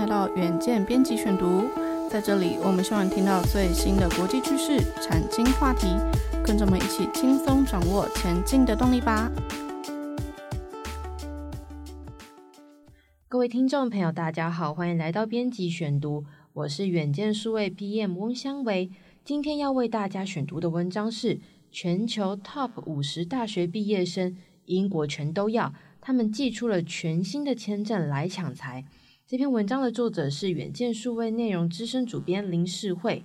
来到远见编辑选读，在这里我们希望听到最新的国际趋势、产经话题，跟着我们一起轻松掌握前进的动力吧。各位听众朋友，大家好，欢迎来到编辑选读，我是远见数位 PM 翁香维。今天要为大家选读的文章是全球 Top 五十大学毕业生，英国全都要，他们祭出了全新的签证来抢财。这篇文章的作者是远见数位内容资深主编林世慧。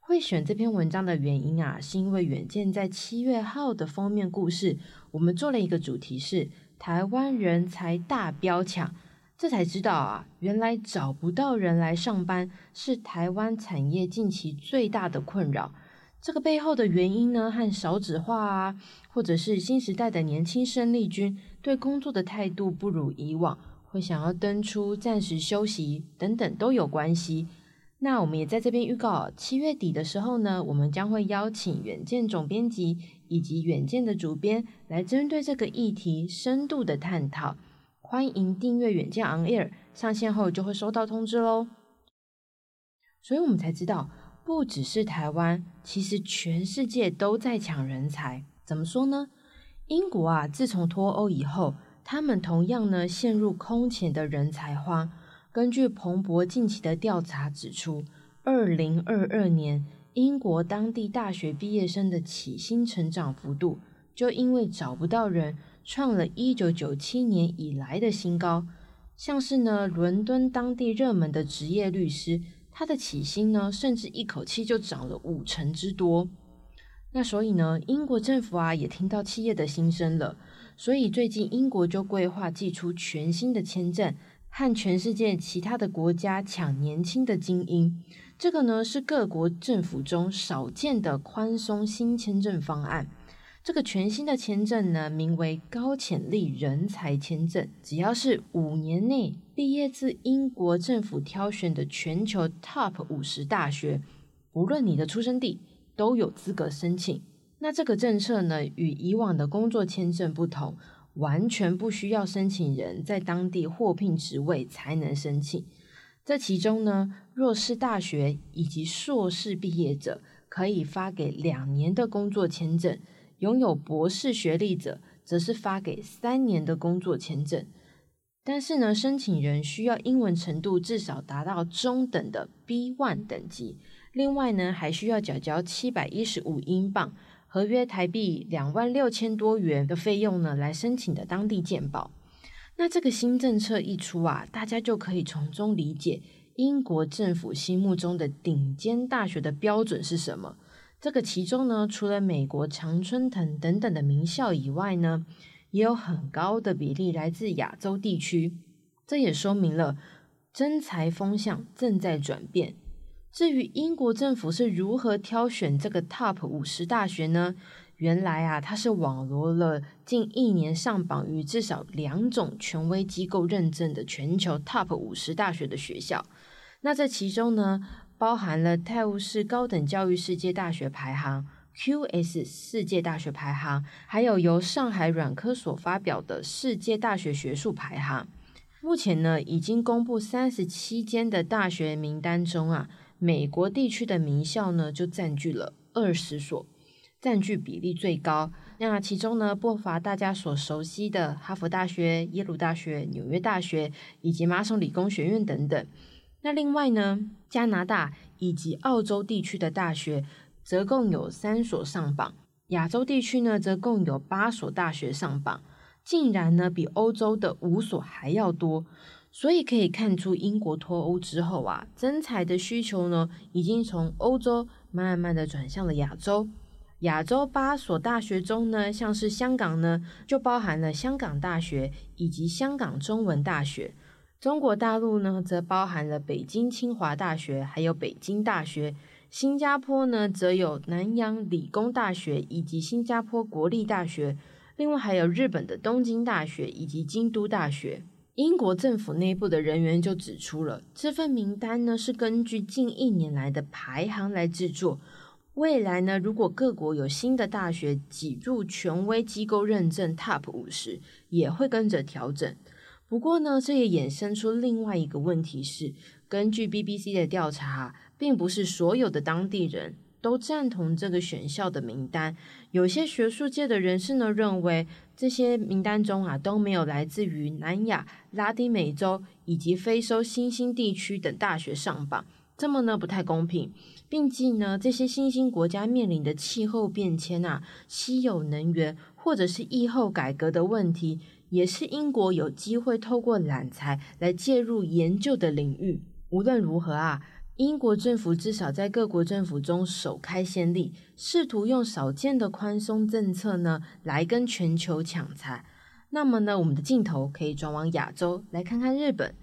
会选这篇文章的原因啊，是因为远见在七月号的封面故事，我们做了一个主题是台湾人才大飙抢，这才知道啊，原来找不到人来上班是台湾产业近期最大的困扰。这个背后的原因呢，和少子化啊，或者是新时代的年轻生力军对工作的态度不如以往。会想要登出、暂时休息等等都有关系。那我们也在这边预告，七月底的时候呢，我们将会邀请远见总编辑以及远见的主编来针对这个议题深度的探讨。欢迎订阅远见 On Air，上线后就会收到通知喽。所以我们才知道，不只是台湾，其实全世界都在抢人才。怎么说呢？英国啊，自从脱欧以后。他们同样呢陷入空前的人才荒。根据彭博近期的调查指出，二零二二年英国当地大学毕业生的起薪成长幅度，就因为找不到人，创了一九九七年以来的新高。像是呢，伦敦当地热门的职业律师，他的起薪呢，甚至一口气就涨了五成之多。那所以呢，英国政府啊，也听到企业的心声了。所以最近英国就规划寄出全新的签证，和全世界其他的国家抢年轻的精英。这个呢是各国政府中少见的宽松新签证方案。这个全新的签证呢，名为高潜力人才签证，只要是五年内毕业自英国政府挑选的全球 Top 五十大学，不论你的出生地，都有资格申请。那这个政策呢，与以往的工作签证不同，完全不需要申请人在当地获聘职位才能申请。这其中呢，若是大学以及硕士毕业者，可以发给两年的工作签证；拥有博士学历者，则是发给三年的工作签证。但是呢，申请人需要英文程度至少达到中等的 B1 等级，另外呢，还需要缴交七百一十五英镑。合约台币两万六千多元的费用呢，来申请的当地健保。那这个新政策一出啊，大家就可以从中理解英国政府心目中的顶尖大学的标准是什么。这个其中呢，除了美国常春藤等等的名校以外呢，也有很高的比例来自亚洲地区。这也说明了征才风向正在转变。至于英国政府是如何挑选这个 Top 五十大学呢？原来啊，它是网罗了近一年上榜于至少两种权威机构认证的全球 Top 五十大学的学校。那这其中呢，包含了泰晤士高等教育世界大学排行、QS 世界大学排行，还有由上海软科所发表的世界大学学术排行。目前呢，已经公布三十七间的大学名单中啊。美国地区的名校呢，就占据了二十所，占据比例最高。那其中呢，不乏大家所熟悉的哈佛大学、耶鲁大学、纽约大学以及麻省理工学院等等。那另外呢，加拿大以及澳洲地区的大学则共有三所上榜，亚洲地区呢，则共有八所大学上榜，竟然呢，比欧洲的五所还要多。所以可以看出，英国脱欧之后啊，征才的需求呢，已经从欧洲慢慢的转向了亚洲。亚洲八所大学中呢，像是香港呢，就包含了香港大学以及香港中文大学；中国大陆呢，则包含了北京清华大学，还有北京大学；新加坡呢，则有南洋理工大学以及新加坡国立大学，另外还有日本的东京大学以及京都大学。英国政府内部的人员就指出了，这份名单呢，是根据近一年来的排行来制作。未来呢，如果各国有新的大学挤入权威机构认证 Top 五十，也会跟着调整。不过呢，这也衍生出另外一个问题是，根据 BBC 的调查，并不是所有的当地人都赞同这个选校的名单。有些学术界的人士呢，认为，这些名单中啊都没有来自于南亚、拉丁美洲以及非洲新兴地区等大学上榜，这么呢不太公平。并且呢，这些新兴国家面临的气候变迁啊、稀有能源或者是疫后改革的问题。也是英国有机会透过揽才来介入研究的领域。无论如何啊，英国政府至少在各国政府中首开先例，试图用少见的宽松政策呢来跟全球抢才。那么呢，我们的镜头可以转往亚洲来看看日本。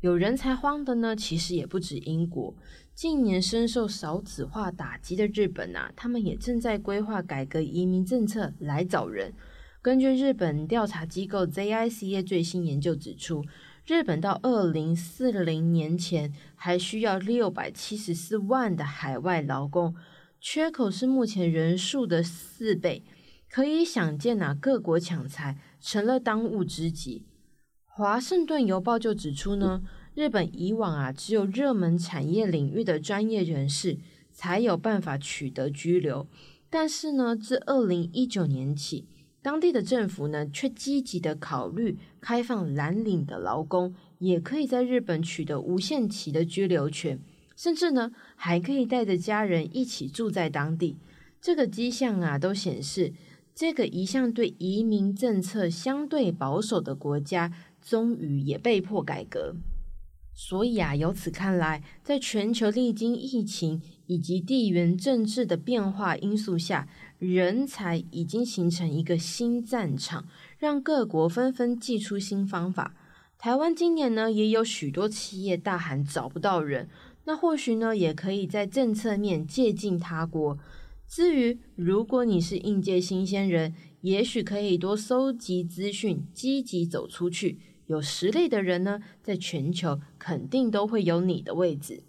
有人才荒的呢，其实也不止英国。近年深受少子化打击的日本啊，他们也正在规划改革移民政策来找人。根据日本调查机构 JICA 最新研究指出，日本到二零四零年前还需要六百七十四万的海外劳工，缺口是目前人数的四倍。可以想见啊，各国抢才成了当务之急。华盛顿邮报就指出呢，日本以往啊，只有热门产业领域的专业人士才有办法取得居留，但是呢，自二零一九年起。当地的政府呢，却积极的考虑开放蓝领的劳工，也可以在日本取得无限期的居留权，甚至呢，还可以带着家人一起住在当地。这个迹象啊，都显示这个一向对移民政策相对保守的国家，终于也被迫改革。所以啊，由此看来，在全球历经疫情以及地缘政治的变化因素下，人才已经形成一个新战场，让各国纷纷祭出新方法。台湾今年呢，也有许多企业大喊找不到人，那或许呢，也可以在政策面借鉴他国。至于如果你是应届新鲜人，也许可以多搜集资讯，积极走出去。有实力的人呢，在全球肯定都会有你的位置。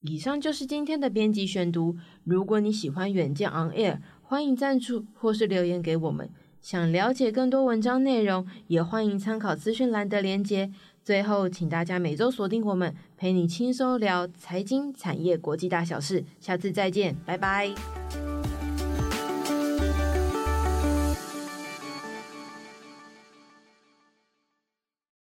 以上就是今天的编辑选读。如果你喜欢远见 On Air，欢迎赞助或是留言给我们。想了解更多文章内容，也欢迎参考资讯栏的连接。最后，请大家每周锁定我们，陪你轻松聊财经、产业、国际大小事。下次再见，拜拜。